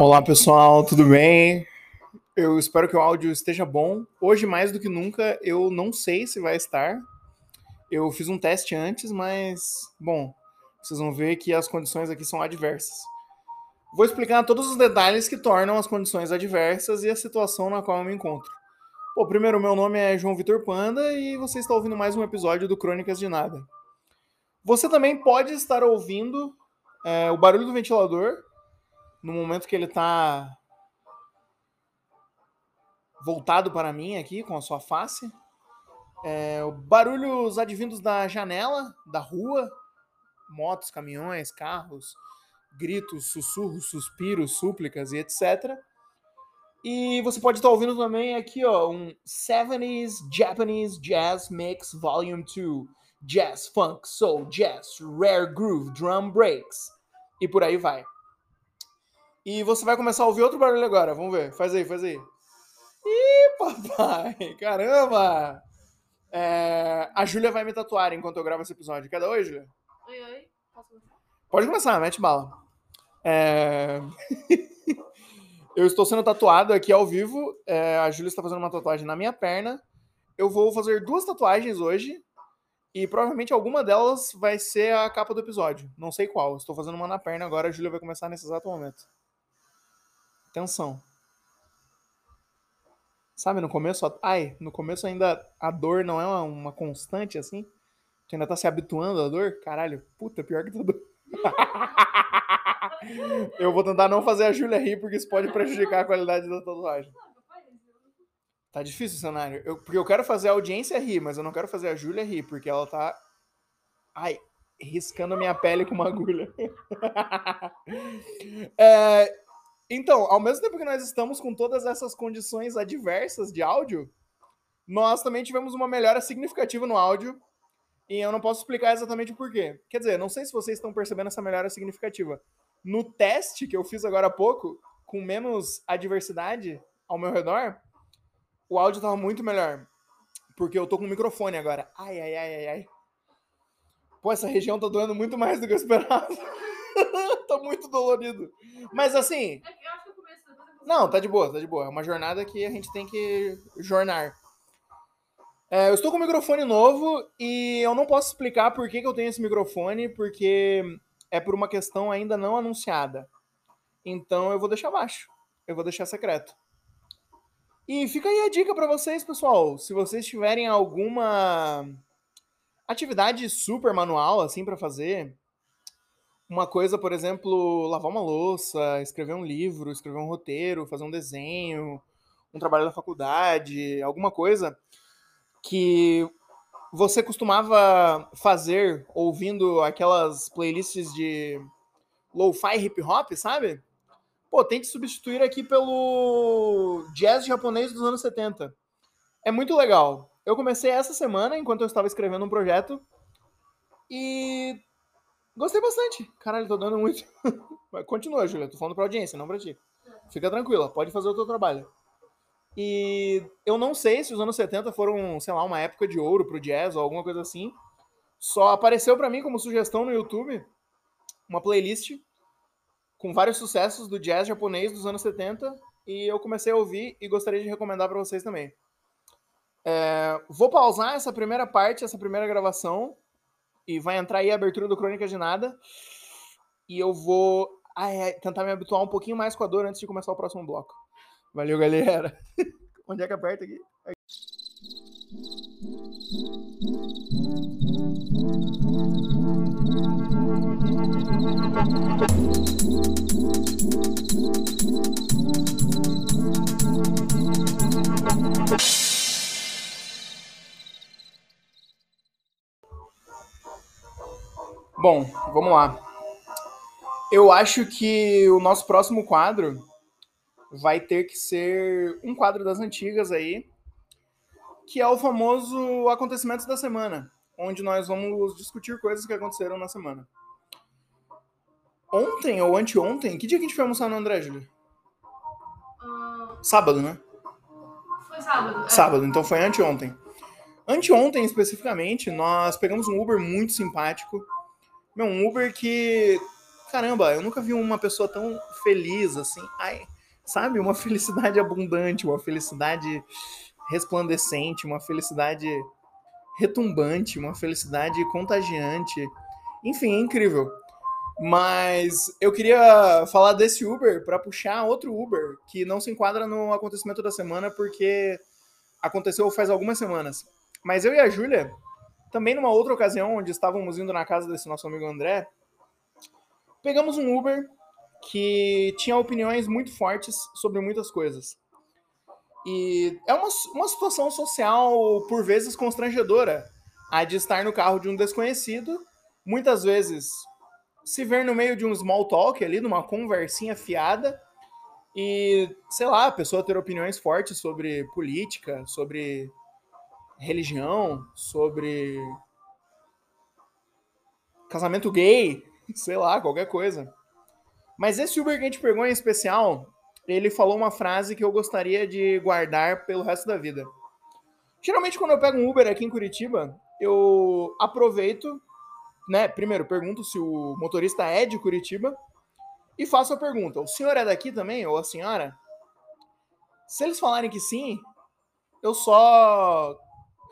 Olá pessoal, tudo bem? Eu espero que o áudio esteja bom. Hoje, mais do que nunca, eu não sei se vai estar. Eu fiz um teste antes, mas, bom, vocês vão ver que as condições aqui são adversas. Vou explicar todos os detalhes que tornam as condições adversas e a situação na qual eu me encontro. Bom, primeiro, meu nome é João Vitor Panda e você está ouvindo mais um episódio do Crônicas de Nada. Você também pode estar ouvindo é, o barulho do ventilador no momento que ele está voltado para mim aqui com a sua face. É, barulhos advindos da janela, da rua, motos, caminhões, carros, gritos, sussurros, suspiros, súplicas e etc. E você pode estar ouvindo também aqui, ó, um 70s Japanese Jazz Mix Volume 2. Jazz, funk, soul, jazz, rare groove, drum breaks. E por aí vai. E você vai começar a ouvir outro barulho agora. Vamos ver. Faz aí, faz aí. Ih, papai! Caramba! É... A Júlia vai me tatuar enquanto eu gravo esse episódio. Quer dar oi, Júlia? Oi, oi. Posso começar? Pode começar, mete bala. É... eu estou sendo tatuado aqui ao vivo. É... A Júlia está fazendo uma tatuagem na minha perna. Eu vou fazer duas tatuagens hoje. E provavelmente alguma delas vai ser a capa do episódio. Não sei qual. Estou fazendo uma na perna agora. A Júlia vai começar nesse exato momento. Atenção. Sabe, no começo, ai, no começo ainda a dor não é uma, uma constante assim. Tu ainda tá se habituando à dor? Caralho, puta, pior que tudo. eu vou tentar não fazer a Júlia rir, porque isso pode prejudicar a qualidade da tatuagem. Tá difícil o cenário. Eu, porque eu quero fazer a audiência rir, mas eu não quero fazer a Júlia rir, porque ela tá. Ai, riscando minha pele com uma agulha. é, então, ao mesmo tempo que nós estamos com todas essas condições adversas de áudio, nós também tivemos uma melhora significativa no áudio. E eu não posso explicar exatamente o porquê. Quer dizer, não sei se vocês estão percebendo essa melhora significativa. No teste que eu fiz agora há pouco, com menos adversidade ao meu redor, o áudio estava muito melhor. Porque eu tô com o microfone agora. Ai, ai, ai, ai, ai. Pô, essa região tá doendo muito mais do que eu esperava. tá muito dolorido. Mas assim. É Não, tá de boa, tá de boa. É uma jornada que a gente tem que jornar. É, eu estou com um microfone novo e eu não posso explicar por que, que eu tenho esse microfone, porque é por uma questão ainda não anunciada. Então eu vou deixar abaixo. Eu vou deixar secreto. E fica aí a dica para vocês, pessoal. Se vocês tiverem alguma atividade super manual assim para fazer, uma coisa, por exemplo, lavar uma louça, escrever um livro, escrever um roteiro, fazer um desenho, um trabalho da faculdade, alguma coisa que você costumava fazer ouvindo aquelas playlists de lo-fi hip hop, sabe? Pô, tente substituir aqui pelo jazz japonês dos anos 70. É muito legal. Eu comecei essa semana, enquanto eu estava escrevendo um projeto, e gostei bastante. Caralho, tô dando muito. Mas continua, Julia, tô falando pra audiência, não pra ti. Fica tranquila, pode fazer o teu trabalho. E eu não sei se os anos 70 foram, sei lá, uma época de ouro pro jazz ou alguma coisa assim. Só apareceu para mim como sugestão no YouTube uma playlist com vários sucessos do jazz japonês dos anos 70 e eu comecei a ouvir e gostaria de recomendar para vocês também. É, vou pausar essa primeira parte, essa primeira gravação e vai entrar aí a abertura do Crônica de Nada e eu vou ai, ai, tentar me habituar um pouquinho mais com a dor antes de começar o próximo bloco. Valeu, galera. Onde é que aperta aqui? Bom, vamos lá. Eu acho que o nosso próximo quadro vai ter que ser um quadro das antigas aí, que é o famoso Acontecimentos da Semana, onde nós vamos discutir coisas que aconteceram na semana. Ontem ou anteontem, que dia que a gente foi almoçar no André, Júlio? Sábado, né? foi sábado. é. Sábado, então foi anteontem. Anteontem, especificamente, nós pegamos um Uber muito simpático. Meu, um Uber que caramba, eu nunca vi uma pessoa tão feliz assim. Ai, sabe? Uma felicidade abundante, uma felicidade resplandecente, uma felicidade retumbante, uma felicidade contagiante. Enfim, é incrível. Mas eu queria falar desse Uber para puxar outro Uber que não se enquadra no acontecimento da semana porque aconteceu faz algumas semanas. Mas eu e a Júlia, também numa outra ocasião onde estávamos indo na casa desse nosso amigo André, pegamos um Uber que tinha opiniões muito fortes sobre muitas coisas. E é uma, uma situação social, por vezes, constrangedora, a de estar no carro de um desconhecido, muitas vezes se ver no meio de um small talk ali, numa conversinha fiada, e, sei lá, a pessoa ter opiniões fortes sobre política, sobre religião, sobre casamento gay, sei lá, qualquer coisa. Mas esse Uber que a gente pegou em especial, ele falou uma frase que eu gostaria de guardar pelo resto da vida. Geralmente, quando eu pego um Uber aqui em Curitiba, eu aproveito, né? Primeiro, pergunto se o motorista é de Curitiba e faço a pergunta: o senhor é daqui também, ou a senhora? Se eles falarem que sim, eu só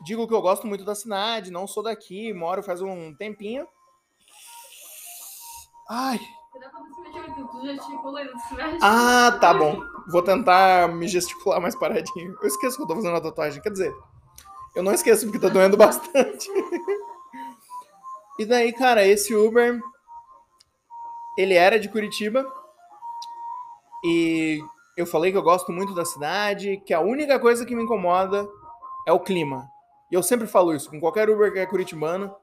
digo que eu gosto muito da cidade, não sou daqui, moro faz um tempinho. Ai, ah, tá bom. Vou tentar me gesticular mais paradinho. Eu esqueço que eu tô fazendo a tatuagem. Quer dizer, eu não esqueço porque tá doendo bastante. e daí, cara, esse Uber. Ele era de Curitiba. E eu falei que eu gosto muito da cidade, que a única coisa que me incomoda é o clima. E eu sempre falo isso com qualquer Uber que é curitibano,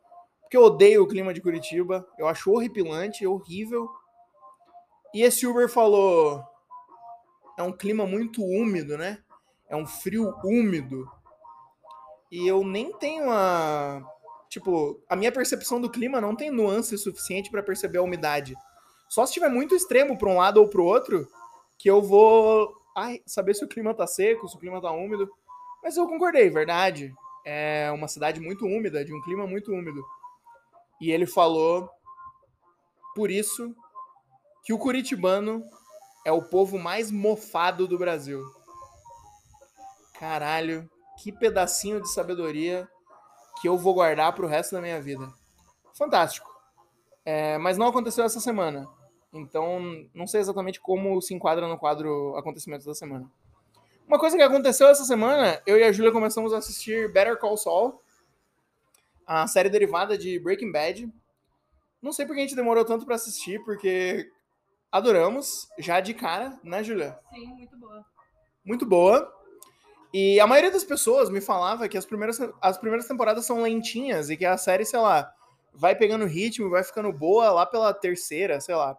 porque eu odeio o clima de Curitiba. Eu acho horripilante, horrível. E esse Uber falou: é um clima muito úmido, né? É um frio úmido. E eu nem tenho a. Tipo, a minha percepção do clima não tem nuance suficiente para perceber a umidade. Só se estiver muito extremo para um lado ou para o outro, que eu vou ai, saber se o clima tá seco, se o clima tá úmido. Mas eu concordei, verdade. É uma cidade muito úmida, de um clima muito úmido. E ele falou: por isso que o curitibano é o povo mais mofado do Brasil. Caralho, que pedacinho de sabedoria que eu vou guardar pro resto da minha vida. Fantástico. É, mas não aconteceu essa semana. Então, não sei exatamente como se enquadra no quadro Acontecimentos da Semana. Uma coisa que aconteceu essa semana, eu e a Júlia começamos a assistir Better Call Saul, a série derivada de Breaking Bad. Não sei porque a gente demorou tanto para assistir, porque adoramos, já de cara, né, Julia? Sim, muito boa. Muito boa. E a maioria das pessoas me falava que as primeiras, as primeiras temporadas são lentinhas e que a série, sei lá, vai pegando ritmo, vai ficando boa lá pela terceira, sei lá.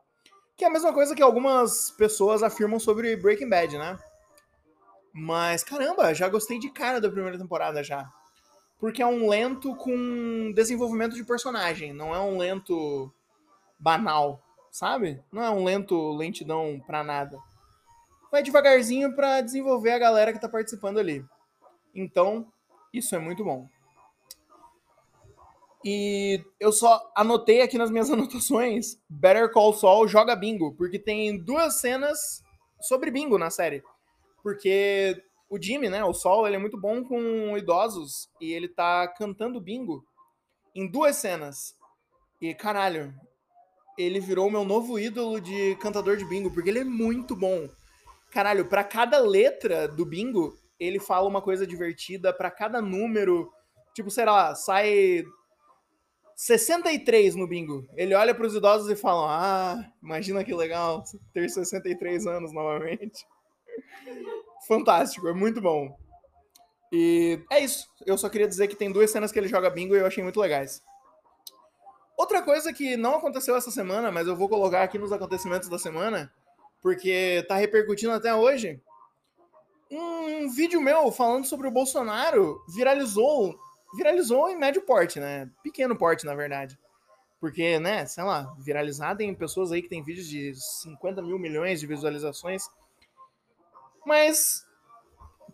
Que é a mesma coisa que algumas pessoas afirmam sobre Breaking Bad, né? Mas, caramba, já gostei de cara da primeira temporada já. Porque é um lento com desenvolvimento de personagem, não é um lento banal sabe? Não é um lento lentidão pra nada. Vai devagarzinho para desenvolver a galera que tá participando ali. Então, isso é muito bom. E eu só anotei aqui nas minhas anotações: Better Call Saul joga bingo, porque tem duas cenas sobre bingo na série. Porque o Jimmy, né, o Sol, ele é muito bom com idosos e ele tá cantando bingo em duas cenas. E caralho, ele virou meu novo ídolo de cantador de bingo, porque ele é muito bom. Caralho, para cada letra do bingo, ele fala uma coisa divertida, para cada número, tipo, sei lá, sai 63 no bingo. Ele olha para os idosos e fala: "Ah, imagina que legal ter 63 anos novamente". Fantástico, é muito bom. E é isso. Eu só queria dizer que tem duas cenas que ele joga bingo e eu achei muito legais. Outra coisa que não aconteceu essa semana, mas eu vou colocar aqui nos acontecimentos da semana, porque tá repercutindo até hoje. Um vídeo meu falando sobre o Bolsonaro viralizou, viralizou em médio porte, né? Pequeno porte, na verdade. Porque, né, sei lá, viralizado em pessoas aí que tem vídeos de 50 mil milhões de visualizações. Mas,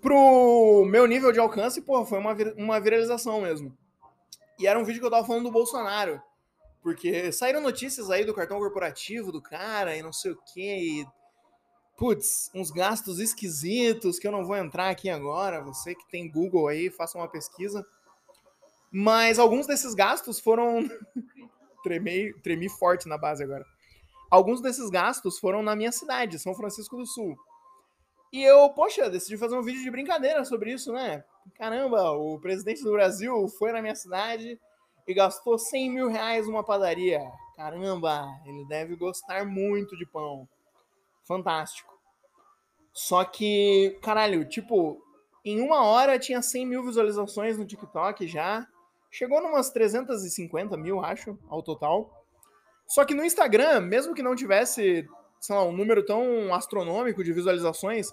pro meu nível de alcance, pô, foi uma, uma viralização mesmo. E era um vídeo que eu tava falando do Bolsonaro Porque saíram notícias aí do cartão corporativo do cara e não sei o quê. E, putz, uns gastos esquisitos que eu não vou entrar aqui agora. Você que tem Google aí, faça uma pesquisa. Mas alguns desses gastos foram. tremei, tremi forte na base agora. Alguns desses gastos foram na minha cidade, São Francisco do Sul. E eu, poxa, decidi fazer um vídeo de brincadeira sobre isso, né? Caramba, o presidente do Brasil foi na minha cidade e gastou 100 mil reais numa padaria. Caramba, ele deve gostar muito de pão. Fantástico. Só que, caralho, tipo, em uma hora tinha 100 mil visualizações no TikTok já. Chegou numas 350 mil, acho, ao total. Só que no Instagram, mesmo que não tivesse, sei lá, um número tão astronômico de visualizações,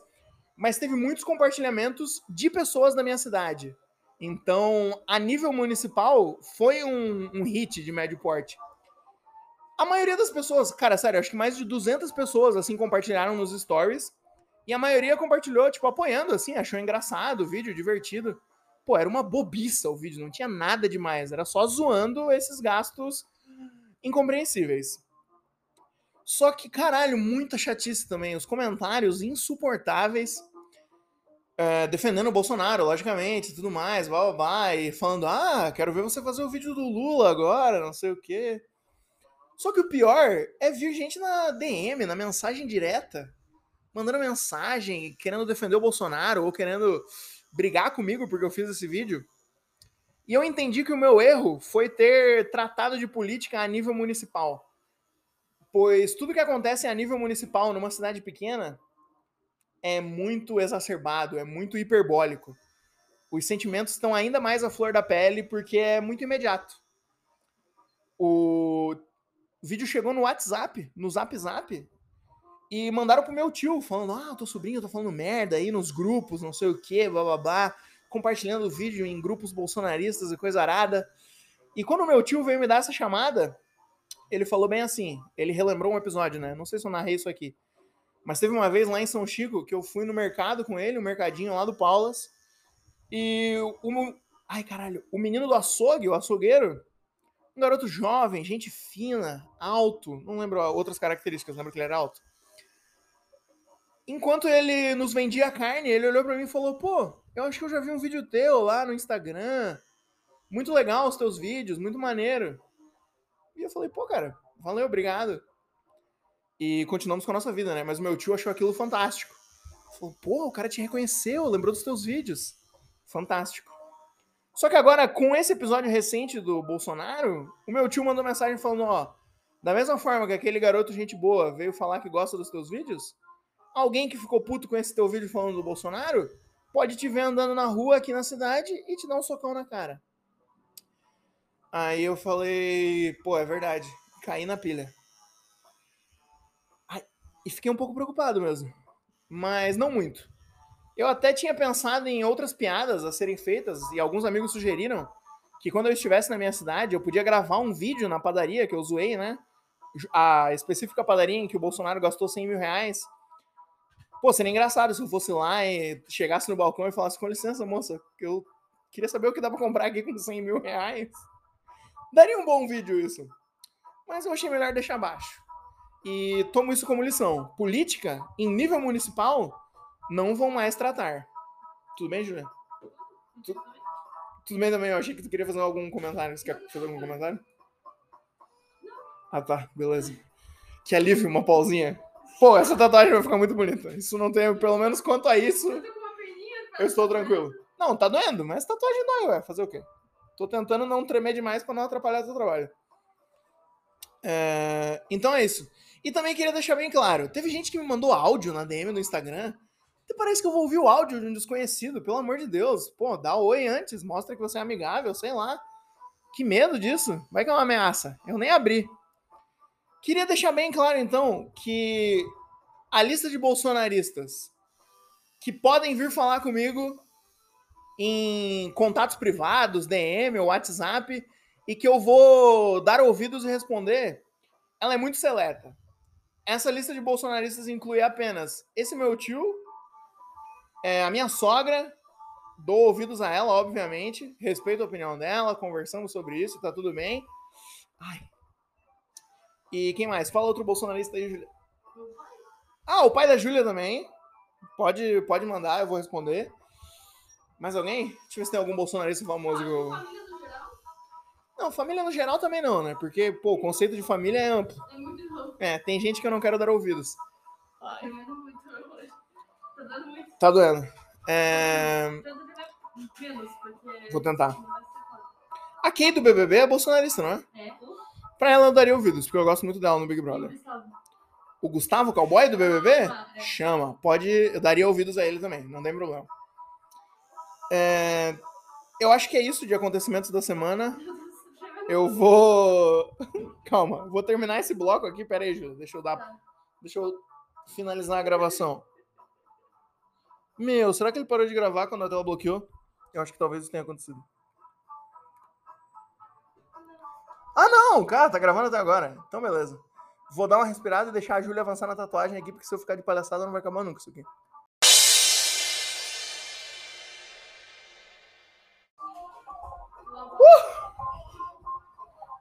mas teve muitos compartilhamentos de pessoas da minha cidade. Então, a nível municipal, foi um, um hit de médio porte. A maioria das pessoas, cara, sério, acho que mais de 200 pessoas, assim, compartilharam nos stories. E a maioria compartilhou, tipo, apoiando, assim, achou engraçado o vídeo, divertido. Pô, era uma bobiça o vídeo, não tinha nada demais. Era só zoando esses gastos incompreensíveis. Só que, caralho, muita chatice também. Os comentários insuportáveis é, defendendo o Bolsonaro, logicamente, tudo mais, blá, blá, blá, e falando, ah, quero ver você fazer o vídeo do Lula agora, não sei o quê. Só que o pior é vir gente na DM, na mensagem direta, mandando mensagem, querendo defender o Bolsonaro, ou querendo brigar comigo porque eu fiz esse vídeo. E eu entendi que o meu erro foi ter tratado de política a nível municipal. Pois tudo que acontece a nível municipal numa cidade pequena é muito exacerbado, é muito hiperbólico. Os sentimentos estão ainda mais à flor da pele porque é muito imediato. O vídeo chegou no WhatsApp, no Zap Zap, e mandaram pro meu tio, falando: Ah, teu sobrinho tá falando merda aí nos grupos, não sei o que, blá, compartilhando o vídeo em grupos bolsonaristas e coisa arada. E quando o meu tio veio me dar essa chamada, ele falou bem assim: ele relembrou um episódio, né? Não sei se eu narrei isso aqui. Mas teve uma vez lá em São Chico que eu fui no mercado com ele, o mercadinho lá do Paulas. E o. Ai, caralho, o menino do açougue, o açougueiro, um garoto jovem, gente fina, alto, não lembro outras características, lembro que ele era alto. Enquanto ele nos vendia a carne, ele olhou para mim e falou: Pô, eu acho que eu já vi um vídeo teu lá no Instagram. Muito legal os teus vídeos, muito maneiro. E eu falei: Pô, cara, valeu, obrigado. E continuamos com a nossa vida, né? Mas o meu tio achou aquilo fantástico. Falou, pô, o cara te reconheceu, lembrou dos teus vídeos. Fantástico. Só que agora, com esse episódio recente do Bolsonaro, o meu tio mandou mensagem falando, ó, da mesma forma que aquele garoto gente boa veio falar que gosta dos teus vídeos, alguém que ficou puto com esse teu vídeo falando do Bolsonaro, pode te ver andando na rua aqui na cidade e te dar um socão na cara. Aí eu falei, pô, é verdade, caí na pilha. E fiquei um pouco preocupado mesmo. Mas não muito. Eu até tinha pensado em outras piadas a serem feitas, e alguns amigos sugeriram que quando eu estivesse na minha cidade, eu podia gravar um vídeo na padaria que eu zoei, né? A específica padaria em que o Bolsonaro gastou 100 mil reais. Pô, seria engraçado se eu fosse lá e chegasse no balcão e falasse: com licença, moça, que eu queria saber o que dá pra comprar aqui com 100 mil reais. Daria um bom vídeo isso. Mas eu achei melhor deixar baixo e tomo isso como lição. Política, em nível municipal, não vão mais tratar. Tudo bem, Julia? Tu... Tudo bem também, eu achei que tu queria fazer algum comentário. Você quer fazer algum comentário? Ah tá, beleza. Que alívio, uma pausinha. Pô, essa tatuagem vai ficar muito bonita. Isso não tem, pelo menos quanto a isso, eu estou tranquilo. Não, tá doendo, mas tatuagem dói, ué. Fazer o quê? Tô tentando não tremer demais pra não atrapalhar o seu trabalho. É... Então é isso. E também queria deixar bem claro: teve gente que me mandou áudio na DM no Instagram. E parece que eu vou ouvir o áudio de um desconhecido, pelo amor de Deus. Pô, dá oi antes, mostra que você é amigável, sei lá. Que medo disso. Vai que é uma ameaça. Eu nem abri. Queria deixar bem claro, então, que a lista de bolsonaristas que podem vir falar comigo em contatos privados, DM ou WhatsApp, e que eu vou dar ouvidos e responder, ela é muito seleta. Essa lista de bolsonaristas inclui apenas esse meu tio, é, a minha sogra, dou ouvidos a ela, obviamente, respeito a opinião dela, conversamos sobre isso, tá tudo bem. Ai, E quem mais? Fala outro bolsonarista aí, pai. Ah, o pai da Júlia também. Pode, pode mandar, eu vou responder. Mais alguém? Deixa eu ver se tem algum bolsonarista famoso que eu... Não, família no geral também não, né? Porque, pô, o conceito de família é amplo. é. É, tem gente que eu não quero dar ouvidos. Tá hoje. Tá muito. Tá doendo. É... Porque. Vou tentar. A Kay do BBB é bolsonarista, não é? É, Pra ela eu daria ouvidos, porque eu gosto muito dela no Big Brother. O Gustavo, cowboy do BBB? É. Chama. Pode. Eu daria ouvidos a ele também, não tem problema. É, Eu acho que é isso de acontecimentos da semana. Meu Deus, já vai- Eu vou. Calma, vou terminar esse bloco aqui. Pera aí, Júlia. Deixa eu dar. Deixa eu finalizar a gravação. Meu, será que ele parou de gravar quando a tela bloqueou? Eu acho que talvez isso tenha acontecido. Ah, não! Cara, tá gravando até agora. Então, beleza. Vou dar uma respirada e deixar a Júlia avançar na tatuagem aqui, porque se eu ficar de palhaçada não vai acabar nunca isso aqui.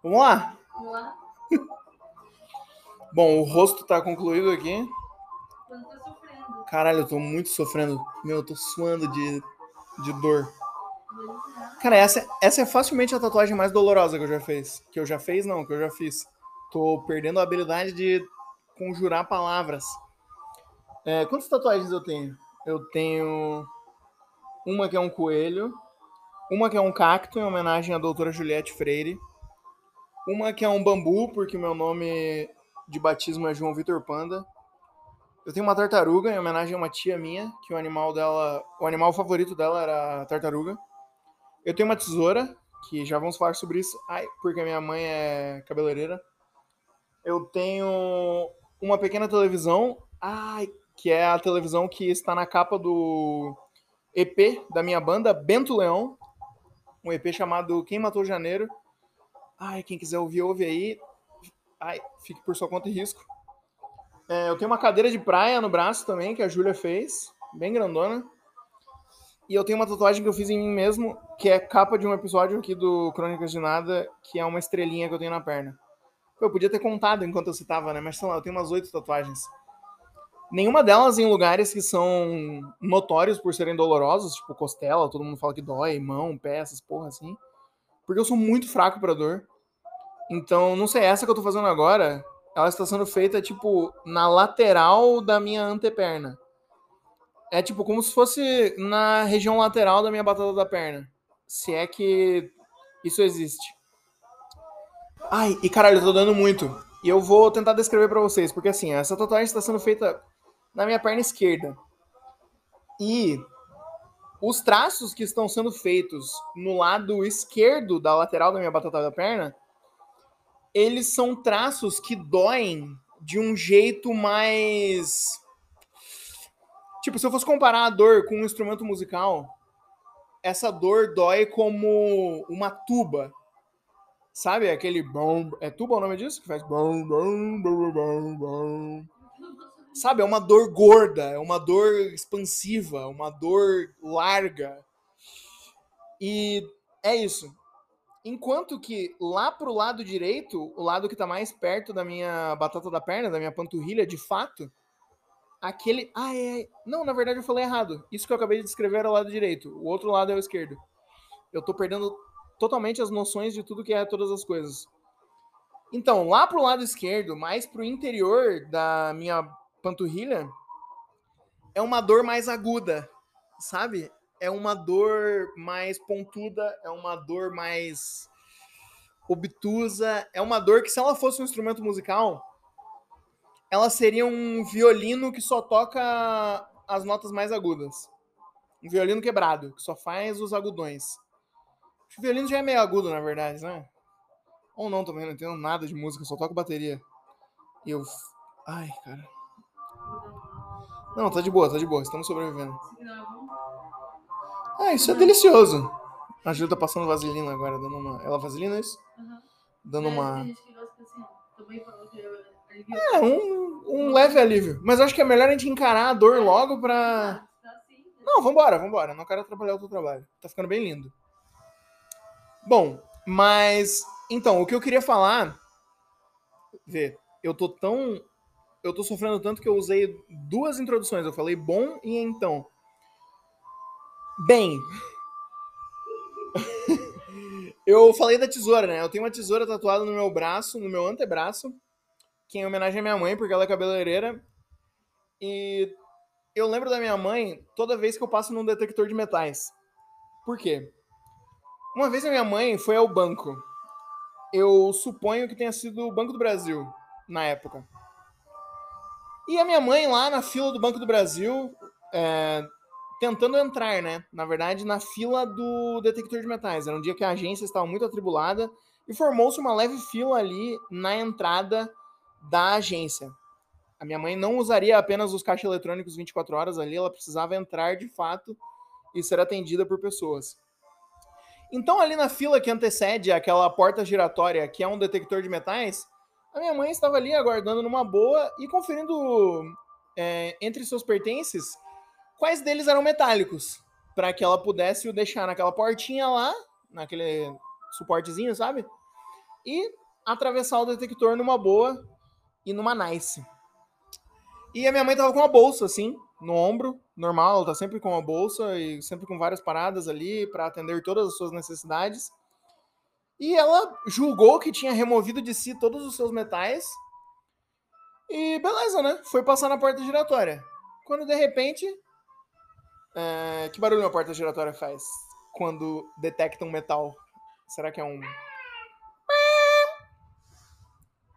Vamos lá? Vamos lá. Bom, o rosto tá concluído aqui. Tá sofrendo. Caralho, eu tô muito sofrendo. Meu, eu tô suando de, de dor. Cara, essa, essa é facilmente a tatuagem mais dolorosa que eu já fiz. Que eu já fiz, não, que eu já fiz. Tô perdendo a habilidade de conjurar palavras. É, quantas tatuagens eu tenho? Eu tenho uma que é um coelho, uma que é um cacto em homenagem à doutora Juliette Freire, uma que é um bambu, porque meu nome de batismo é João Vitor Panda. Eu tenho uma tartaruga em homenagem a uma tia minha, que o animal dela, o animal favorito dela era a tartaruga. Eu tenho uma tesoura, que já vamos falar sobre isso. Ai, porque a minha mãe é cabeleireira. Eu tenho uma pequena televisão. Ai, que é a televisão que está na capa do EP da minha banda, Bento Leão. Um EP chamado Quem Matou Janeiro. Ai, quem quiser ouvir, ouve aí. Ai, fique por sua conta e risco. É, eu tenho uma cadeira de praia no braço também, que a Júlia fez. Bem grandona. E eu tenho uma tatuagem que eu fiz em mim mesmo, que é capa de um episódio aqui do Crônicas de Nada, que é uma estrelinha que eu tenho na perna. Eu podia ter contado enquanto eu citava, né? Mas sei lá, eu tenho umas oito tatuagens. Nenhuma delas em lugares que são notórios por serem dolorosos, tipo costela, todo mundo fala que dói, mão, pé, essas porra assim. Porque eu sou muito fraco pra dor. Então, não sei, essa que eu tô fazendo agora, ela está sendo feita, tipo, na lateral da minha anteperna. É tipo como se fosse na região lateral da minha batata da perna. Se é que isso existe. Ai, e caralho, eu tô dando muito. E eu vou tentar descrever pra vocês, porque assim, essa tatuagem está sendo feita na minha perna esquerda. E os traços que estão sendo feitos no lado esquerdo da lateral da minha batata da perna, eles são traços que doem de um jeito mais Tipo, se eu fosse comparar a dor com um instrumento musical, essa dor dói como uma tuba. Sabe? Aquele bom. É tuba o nome disso? Que faz. Sabe? É uma dor gorda, é uma dor expansiva, uma dor larga. E é isso. Enquanto que lá pro lado direito, o lado que tá mais perto da minha batata da perna, da minha panturrilha, de fato, aquele. Ah, é. é. Não, na verdade eu falei errado. Isso que eu acabei de descrever era o lado direito. O outro lado é o esquerdo. Eu tô perdendo totalmente as noções de tudo que é todas as coisas. Então, lá pro lado esquerdo, mais pro interior da minha panturrilha, é uma dor mais aguda, sabe? É uma dor mais pontuda, é uma dor mais obtusa, é uma dor que se ela fosse um instrumento musical, ela seria um violino que só toca as notas mais agudas. Um violino quebrado, que só faz os agudões. O violino já é meio agudo, na verdade, né? Ou não também, não entendo nada de música, só toco bateria. E eu. Ai, cara. Não, tá de boa, tá de boa, estamos sobrevivendo. Ah, isso é delicioso. A Ju tá passando vaselina agora, dando uma. Ela vaselina é isso? Dando uma. É, um, um leve alívio. Mas acho que é melhor a gente encarar a dor logo pra. Não, vambora, vambora. Não quero atrapalhar o teu trabalho. Tá ficando bem lindo. Bom, mas. Então, o que eu queria falar. Vê, eu tô tão. Eu tô sofrendo tanto que eu usei duas introduções. Eu falei bom e então. Bem. eu falei da tesoura, né? Eu tenho uma tesoura tatuada no meu braço, no meu antebraço, que é em homenagem à minha mãe, porque ela é cabeleireira. E eu lembro da minha mãe toda vez que eu passo num detector de metais. Por quê? Uma vez a minha mãe foi ao banco. Eu suponho que tenha sido o Banco do Brasil, na época. E a minha mãe lá na fila do Banco do Brasil, é, tentando entrar, né? Na verdade, na fila do detector de metais. Era um dia que a agência estava muito atribulada e formou-se uma leve fila ali na entrada da agência. A minha mãe não usaria apenas os caixas eletrônicos 24 horas ali, ela precisava entrar de fato e ser atendida por pessoas. Então, ali na fila que antecede aquela porta giratória, que é um detector de metais, a minha mãe estava ali aguardando numa boa e conferindo é, entre seus pertences quais deles eram metálicos, para que ela pudesse o deixar naquela portinha lá, naquele suportezinho, sabe? E atravessar o detector numa boa e numa nice. E a minha mãe tava com uma bolsa, assim, no ombro, normal, ela tá sempre com uma bolsa e sempre com várias paradas ali para atender todas as suas necessidades. E ela julgou que tinha removido de si todos os seus metais. E beleza, né? Foi passar na porta giratória. Quando de repente. É... Que barulho a porta giratória faz? Quando detecta um metal. Será que é um.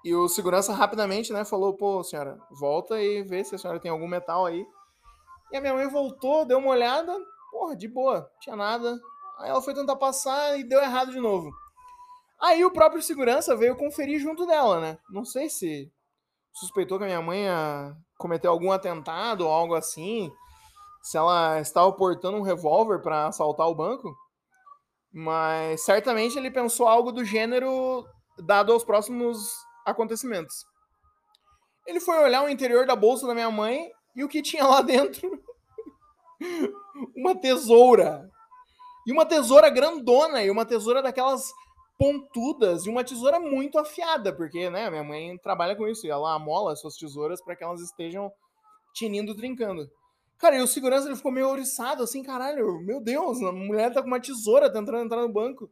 E o segurança rapidamente, né, falou: pô, senhora, volta e vê se a senhora tem algum metal aí. E a minha mãe voltou, deu uma olhada, porra, de boa, tinha nada. Aí ela foi tentar passar e deu errado de novo. Aí o próprio segurança veio conferir junto dela, né? Não sei se suspeitou que a minha mãe cometeu algum atentado ou algo assim, se ela estava portando um revólver para assaltar o banco. Mas certamente ele pensou algo do gênero dado aos próximos acontecimentos. Ele foi olhar o interior da bolsa da minha mãe e o que tinha lá dentro? uma tesoura. E uma tesoura grandona, e uma tesoura daquelas pontudas, e uma tesoura muito afiada, porque, né, minha mãe trabalha com isso, e ela amola suas tesouras para que elas estejam tinindo, trincando. Cara, e o segurança ele ficou meio ouriçado, assim, caralho, meu Deus, a mulher tá com uma tesoura tentando entrar no banco.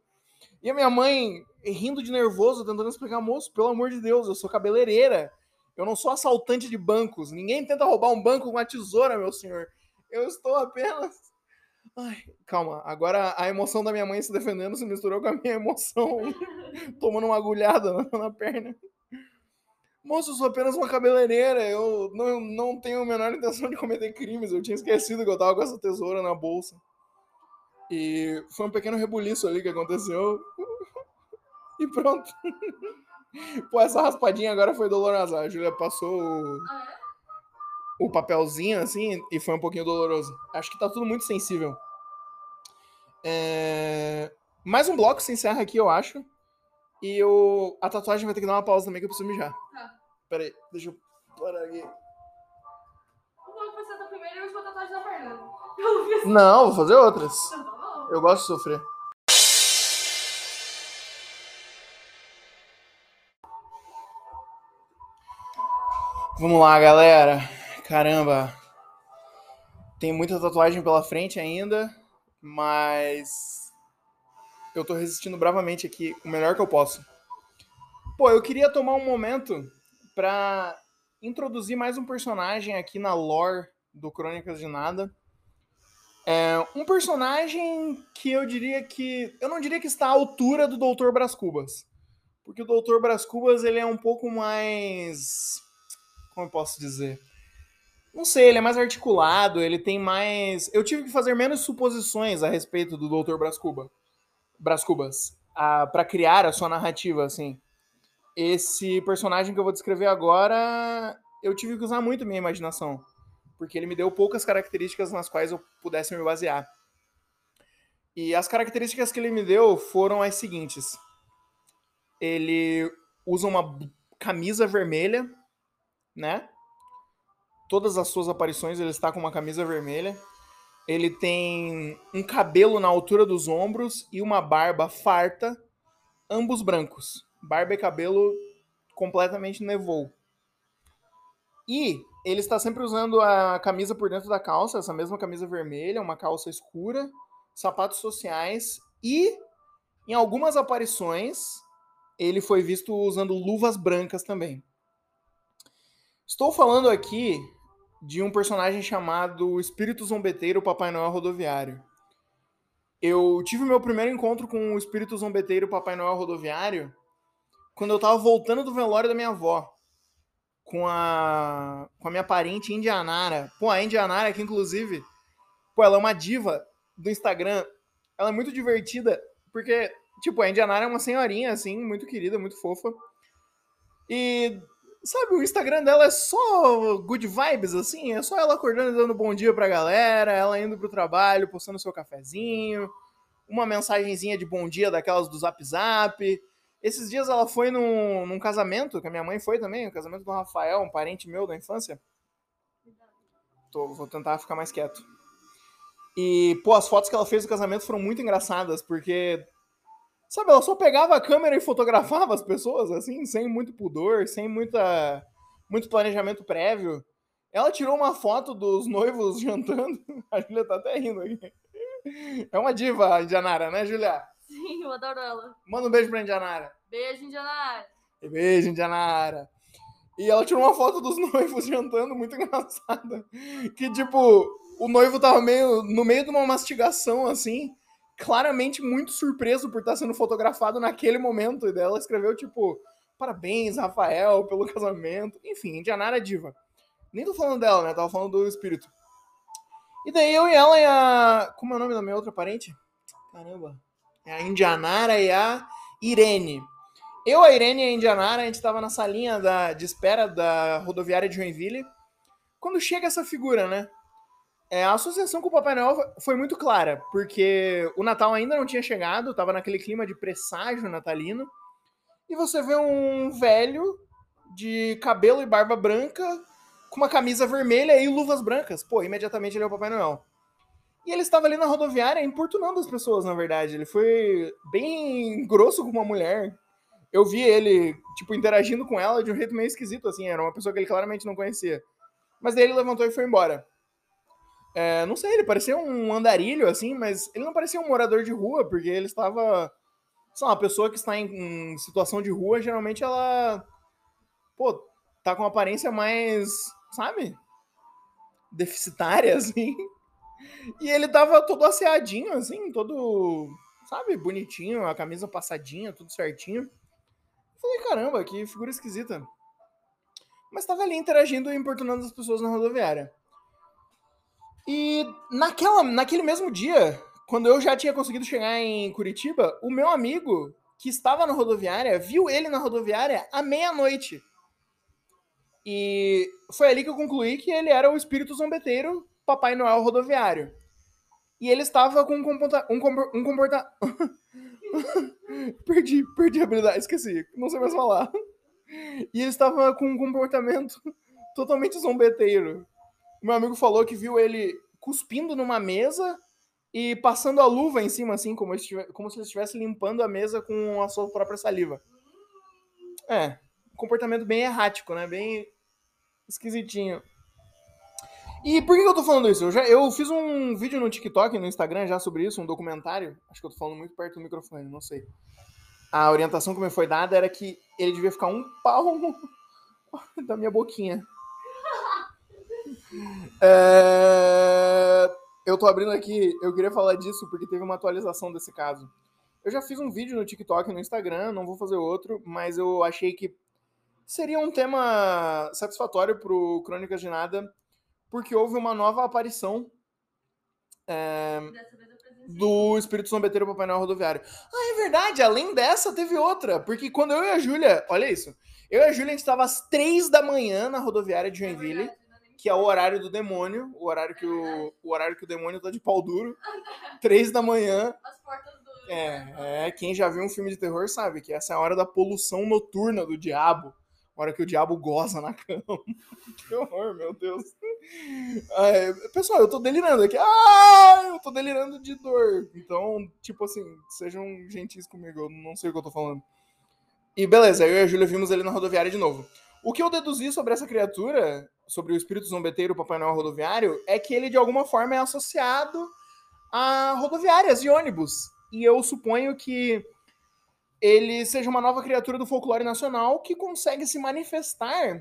E a minha mãe, rindo de nervoso, tentando explicar, moço, pelo amor de Deus, eu sou cabeleireira. Eu não sou assaltante de bancos. Ninguém tenta roubar um banco com uma tesoura, meu senhor. Eu estou apenas. Ai, calma. Agora a emoção da minha mãe se defendendo se misturou com a minha emoção tomando uma agulhada na, na perna. Moço, eu sou apenas uma cabeleireira. Eu não, não tenho a menor intenção de cometer crimes. Eu tinha esquecido que eu tava com essa tesoura na bolsa. E foi um pequeno rebuliço ali que aconteceu. E pronto. Pô, essa raspadinha agora foi dolorosa. A Julia passou o, Ah, o papelzinho assim e foi um pouquinho doloroso. Acho que tá tudo muito sensível. É, Mais um bloco se encerra aqui, eu acho. E eu... a tatuagem vai ter que dar uma pausa também que eu preciso mijar. Tá. Pera aí, deixa eu parar aqui. O bloco vai ser da primeira e a última tatuagem da Fernanda. Pelo visto. Não, vou fazer outras. Tá. Eu gosto de sofrer. Vamos lá, galera. Caramba. Tem muita tatuagem pela frente ainda, mas eu tô resistindo bravamente aqui, o melhor que eu posso. Pô, eu queria tomar um momento pra introduzir mais um personagem aqui na lore do Crônicas de Nada. É um personagem que eu diria que. Eu não diria que está à altura do Dr. Brás Cubas. Porque o Dr. Brás Cubas ele é um pouco mais. Como eu posso dizer? Não sei, ele é mais articulado, ele tem mais. Eu tive que fazer menos suposições a respeito do Dr. Brás, Cuba, Brás Cubas para criar a sua narrativa, assim. Esse personagem que eu vou descrever agora, eu tive que usar muito minha imaginação porque ele me deu poucas características nas quais eu pudesse me basear. E as características que ele me deu foram as seguintes: ele usa uma camisa vermelha, né? Todas as suas aparições ele está com uma camisa vermelha. Ele tem um cabelo na altura dos ombros e uma barba farta, ambos brancos. Barba e cabelo completamente nevou. E ele está sempre usando a camisa por dentro da calça, essa mesma camisa vermelha, uma calça escura, sapatos sociais e em algumas aparições ele foi visto usando luvas brancas também. Estou falando aqui de um personagem chamado Espírito Zombeteiro Papai Noel Rodoviário. Eu tive meu primeiro encontro com o Espírito Zombeteiro Papai Noel Rodoviário quando eu tava voltando do velório da minha avó com a com a minha parente Indianara. Pô, a Indianara que inclusive, pô, ela é uma diva do Instagram. Ela é muito divertida porque tipo, a Indianara é uma senhorinha assim, muito querida, muito fofa. E sabe, o Instagram dela é só good vibes assim, é só ela acordando e dando bom dia pra galera, ela indo pro trabalho, postando seu cafezinho, uma mensagenzinha de bom dia daquelas do Zap Zap. Esses dias ela foi num, num casamento, que a minha mãe foi também, o casamento do Rafael, um parente meu da infância. Tô, vou tentar ficar mais quieto. E, pô, as fotos que ela fez do casamento foram muito engraçadas, porque, sabe, ela só pegava a câmera e fotografava as pessoas, assim, sem muito pudor, sem muita, muito planejamento prévio. Ela tirou uma foto dos noivos jantando. A Julia tá até rindo aqui. É uma diva, a Indianara, né, Julia? Sim, eu adoro ela. Manda um beijo pra Indianara. Beijo, Indianara. Beijo, Indianara. E ela tirou uma foto dos noivos jantando, muito engraçada. Que, tipo, o noivo tava meio no meio de uma mastigação, assim, claramente muito surpreso por estar sendo fotografado naquele momento. E dela escreveu, tipo, parabéns, Rafael, pelo casamento. Enfim, Indianara diva. Nem tô falando dela, né? Tava falando do espírito. E daí eu e ela e a. Como é o nome da minha outra parente? Caramba. É a Indianara e a Irene. Eu, a Irene e a Indianara, a gente estava na salinha da, de espera da rodoviária de Joinville. Quando chega essa figura, né? É, a associação com o Papai Noel foi muito clara, porque o Natal ainda não tinha chegado, estava naquele clima de presságio natalino. E você vê um velho de cabelo e barba branca, com uma camisa vermelha e luvas brancas. Pô, imediatamente ele é o Papai Noel. E ele estava ali na rodoviária importunando as pessoas, na verdade. Ele foi bem grosso com uma mulher. Eu vi ele, tipo, interagindo com ela de um jeito meio esquisito, assim. Era uma pessoa que ele claramente não conhecia. Mas daí ele levantou e foi embora. É, não sei, ele parecia um andarilho, assim, mas ele não parecia um morador de rua, porque ele estava. Lá, uma pessoa que está em, em situação de rua, geralmente ela. Pô, tá com uma aparência mais. Sabe? Deficitária, assim. E ele tava todo asseadinho, assim, todo, sabe, bonitinho, a camisa passadinha, tudo certinho. Falei, caramba, que figura esquisita. Mas tava ali interagindo e importunando as pessoas na rodoviária. E naquela, naquele mesmo dia, quando eu já tinha conseguido chegar em Curitiba, o meu amigo que estava na rodoviária viu ele na rodoviária à meia-noite. E foi ali que eu concluí que ele era o espírito zombeteiro Papai Noel rodoviário. E ele estava com um comporta... Um, compor... um comporta... perdi, perdi a habilidade, esqueci. Não sei mais falar. E ele estava com um comportamento totalmente zombeteiro. Meu amigo falou que viu ele cuspindo numa mesa e passando a luva em cima, assim, como, como se ele estivesse limpando a mesa com a sua própria saliva. É, comportamento bem errático, né? Bem esquisitinho. E por que eu tô falando isso? Eu, já, eu fiz um vídeo no TikTok, no Instagram já sobre isso, um documentário. Acho que eu tô falando muito perto do microfone, não sei. A orientação que me foi dada era que ele devia ficar um palmo da minha boquinha. É... Eu tô abrindo aqui, eu queria falar disso porque teve uma atualização desse caso. Eu já fiz um vídeo no TikTok, no Instagram, não vou fazer outro, mas eu achei que seria um tema satisfatório pro Crônicas de Nada porque houve uma nova aparição é, do Espírito Zombeteiro Papai Noel Rodoviário. Ah, é verdade, além dessa teve outra, porque quando eu e a Júlia, olha isso, eu e a Júlia a gente estava às três da manhã na rodoviária de Joinville, é que é o horário do demônio, o horário que o, o horário que o demônio tá de pau duro, três da manhã. As portas do... É, é, quem já viu um filme de terror sabe que essa é a hora da poluição noturna do diabo hora que o diabo goza na cama. que horror, meu Deus. É, pessoal, eu tô delirando aqui. Ah, eu tô delirando de dor. Então, tipo assim, sejam gentis comigo, eu não sei o que eu tô falando. E beleza, eu e a Júlia vimos ele na rodoviária de novo. O que eu deduzi sobre essa criatura, sobre o espírito zombeteiro Papai Noel rodoviário, é que ele de alguma forma é associado a rodoviárias e ônibus. E eu suponho que ele seja uma nova criatura do folclore nacional que consegue se manifestar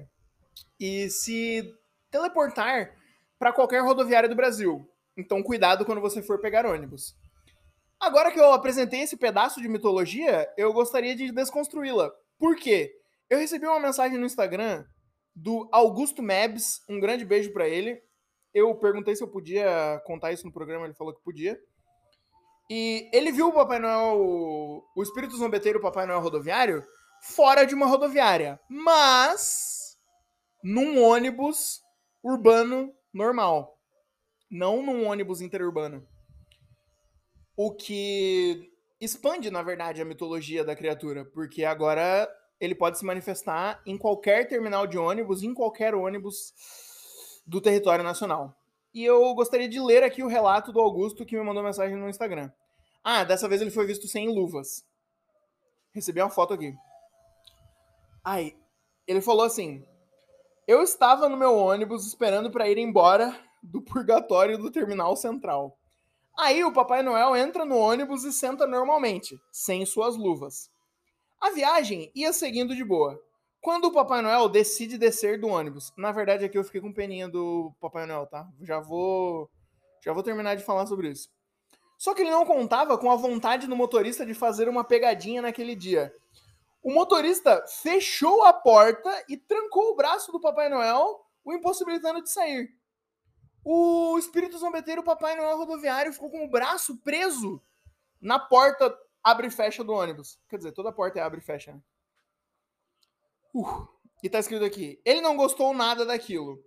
e se teleportar para qualquer rodoviária do Brasil. Então, cuidado quando você for pegar ônibus. Agora que eu apresentei esse pedaço de mitologia, eu gostaria de desconstruí-la. Por quê? Eu recebi uma mensagem no Instagram do Augusto Mebs, um grande beijo para ele. Eu perguntei se eu podia contar isso no programa, ele falou que podia. E ele viu o Papai Noel, o espírito zombeteiro Papai Noel rodoviário, fora de uma rodoviária, mas num ônibus urbano normal, não num ônibus interurbano. O que expande, na verdade, a mitologia da criatura, porque agora ele pode se manifestar em qualquer terminal de ônibus, em qualquer ônibus do território nacional. E eu gostaria de ler aqui o relato do Augusto que me mandou mensagem no Instagram. Ah, dessa vez ele foi visto sem luvas. Recebi uma foto aqui. Ai, ele falou assim: Eu estava no meu ônibus esperando para ir embora do purgatório do terminal central. Aí o Papai Noel entra no ônibus e senta normalmente, sem suas luvas. A viagem ia seguindo de boa. Quando o Papai Noel decide descer do ônibus, na verdade aqui eu fiquei com peninha do Papai Noel, tá? Já vou já vou terminar de falar sobre isso. Só que ele não contava com a vontade do motorista de fazer uma pegadinha naquele dia. O motorista fechou a porta e trancou o braço do Papai Noel, o impossibilitando de sair. O espírito zombeteiro Papai Noel rodoviário ficou com o braço preso na porta abre e fecha do ônibus. Quer dizer, toda porta é abre e fecha, né? Uh, e tá escrito aqui: ele não gostou nada daquilo.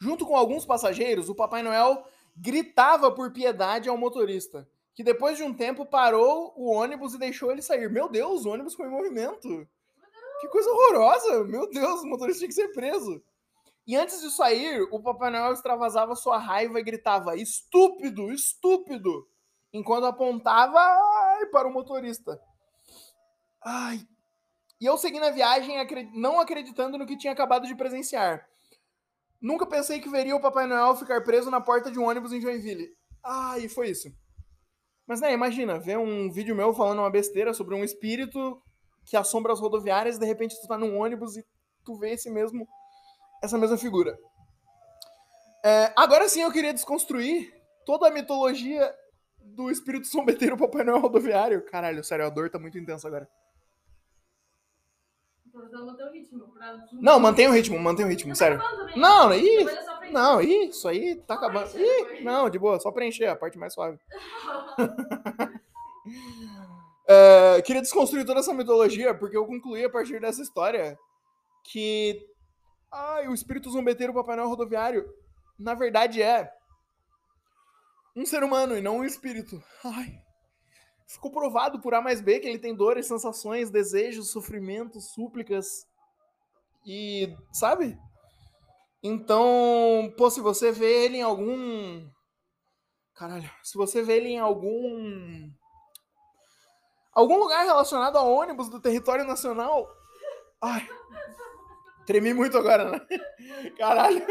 Junto com alguns passageiros, o Papai Noel gritava por piedade ao motorista, que depois de um tempo parou o ônibus e deixou ele sair. Meu Deus, o ônibus foi em movimento. Que coisa horrorosa! Meu Deus, o motorista tinha que ser preso. E antes de sair, o Papai Noel extravasava sua raiva e gritava: estúpido, estúpido! Enquanto apontava ai, para o motorista. Ai. E eu segui na viagem não acreditando no que tinha acabado de presenciar. Nunca pensei que veria o Papai Noel ficar preso na porta de um ônibus em Joinville. E foi isso. Mas, né, imagina, ver um vídeo meu falando uma besteira sobre um espírito que assombra as rodoviárias e de repente tu tá num ônibus e tu vê esse mesmo, essa mesma figura. É, agora sim eu queria desconstruir toda a mitologia do espírito sombeteiro Papai Noel rodoviário. Caralho, sério, a dor tá muito intensa agora. Então, ritmo, pra... Não, mantém o ritmo, mantém o ritmo, sério. Não, ih, não, isso aí tá acabando. Ih, não, de boa, só preencher a parte mais suave. é, queria desconstruir toda essa mitologia, porque eu concluí a partir dessa história que ai, o espírito zombeteiro Papai Noel rodoviário, na verdade é um ser humano e não um espírito. Ai, ficou provado por A mais B que ele tem dores, sensações, desejos, sofrimentos, súplicas. E, sabe? Então, pô, se você vê ele em algum. Caralho, se você vê ele em algum. Algum lugar relacionado a ônibus do território nacional. Ai. Tremi muito agora, né? Caralho.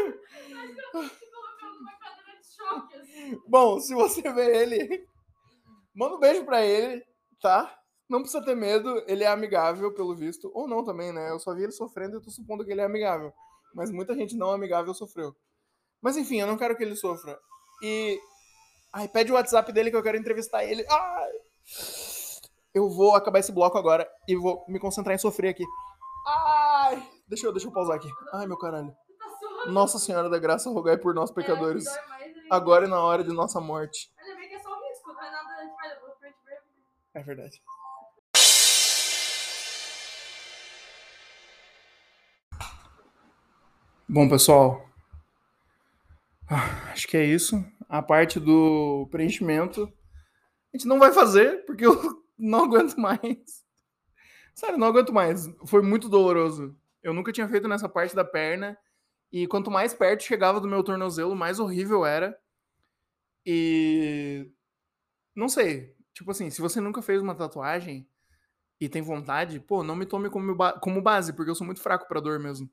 Bom, se você vê ele Manda um beijo pra ele, tá? Não precisa ter medo, ele é amigável, pelo visto. Ou não também, né? Eu só vi ele sofrendo e eu tô supondo que ele é amigável. Mas muita gente não amigável sofreu. Mas enfim, eu não quero que ele sofra. E. Ai, pede o WhatsApp dele que eu quero entrevistar ele. Ai! Eu vou acabar esse bloco agora e vou me concentrar em sofrer aqui. Ai! Deixa eu, deixa eu pausar aqui. Ai, meu caralho. Nossa Senhora da Graça, rogai por nós, pecadores. Agora e na hora de nossa morte. É verdade. Bom, pessoal, ah, acho que é isso. A parte do preenchimento a gente não vai fazer porque eu não aguento mais. Sério, não aguento mais. Foi muito doloroso. Eu nunca tinha feito nessa parte da perna e quanto mais perto chegava do meu tornozelo, mais horrível era. E não sei, Tipo assim, se você nunca fez uma tatuagem, e tem vontade, pô, não me tome como, ba- como base, porque eu sou muito fraco pra dor mesmo.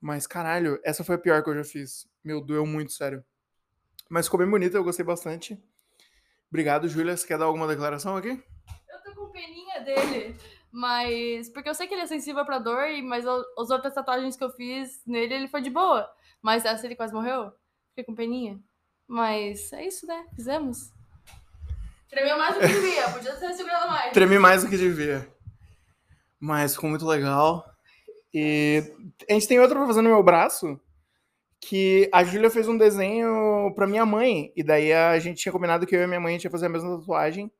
Mas, caralho, essa foi a pior que eu já fiz. Meu, doeu muito, sério. Mas ficou bem bonita, eu gostei bastante. Obrigado, Júlia. Você quer dar alguma declaração aqui? Eu tô com peninha dele, mas. Porque eu sei que ele é sensível pra dor, mas o- as outras tatuagens que eu fiz nele, ele foi de boa. Mas essa ele quase morreu. Fiquei com peninha. Mas é isso, né? Fizemos. Tremeu mais do que devia, podia ter segurado mais. Tremi mais do que devia. Mas ficou muito legal. E a gente tem outra pra fazer no meu braço. Que a Júlia fez um desenho pra minha mãe. E daí a gente tinha combinado que eu e minha mãe a gente ia fazer a mesma tatuagem.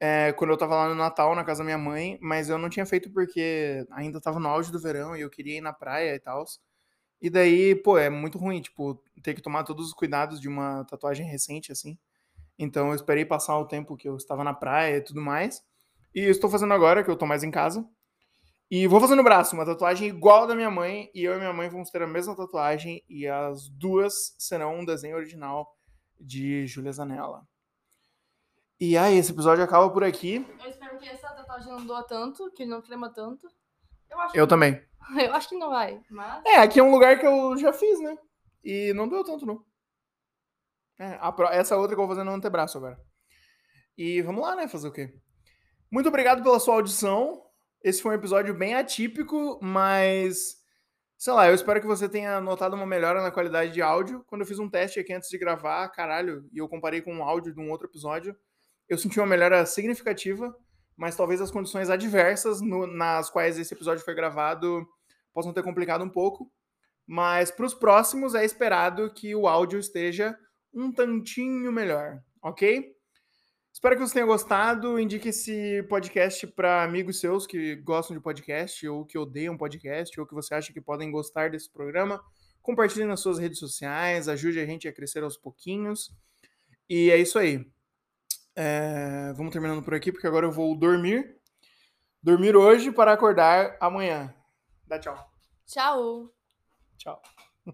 É, quando eu tava lá no Natal, na casa da minha mãe. Mas eu não tinha feito porque ainda tava no auge do verão e eu queria ir na praia e tal. E daí, pô, é muito ruim, tipo, ter que tomar todos os cuidados de uma tatuagem recente, assim. Então eu esperei passar o tempo que eu estava na praia e tudo mais. E estou fazendo agora, que eu tô mais em casa. E vou fazer no braço uma tatuagem igual da minha mãe. E eu e minha mãe vamos ter a mesma tatuagem. E as duas serão um desenho original de Júlia Zanella. E aí, esse episódio acaba por aqui. Eu espero que essa tatuagem não doa tanto, que ele não trema tanto. Eu acho, Eu também. eu acho que não vai. Mas. É, aqui é um lugar que eu já fiz, né? E não deu tanto, não. É, pro- essa outra que eu vou fazer no antebraço agora. E vamos lá, né? Fazer o quê? Muito obrigado pela sua audição. Esse foi um episódio bem atípico, mas. Sei lá, eu espero que você tenha notado uma melhora na qualidade de áudio. Quando eu fiz um teste aqui antes de gravar, caralho, e eu comparei com um áudio de um outro episódio, eu senti uma melhora significativa, mas talvez as condições adversas no- nas quais esse episódio foi gravado possam ter complicado um pouco. Mas para os próximos é esperado que o áudio esteja um tantinho melhor, ok? Espero que você tenha gostado. Indique esse podcast para amigos seus que gostam de podcast ou que odeiam podcast ou que você acha que podem gostar desse programa. Compartilhe nas suas redes sociais, ajude a gente a crescer aos pouquinhos. E é isso aí. É, Vamos terminando por aqui, porque agora eu vou dormir. Dormir hoje para acordar amanhã. Dá tchau. Tchau! Tchau.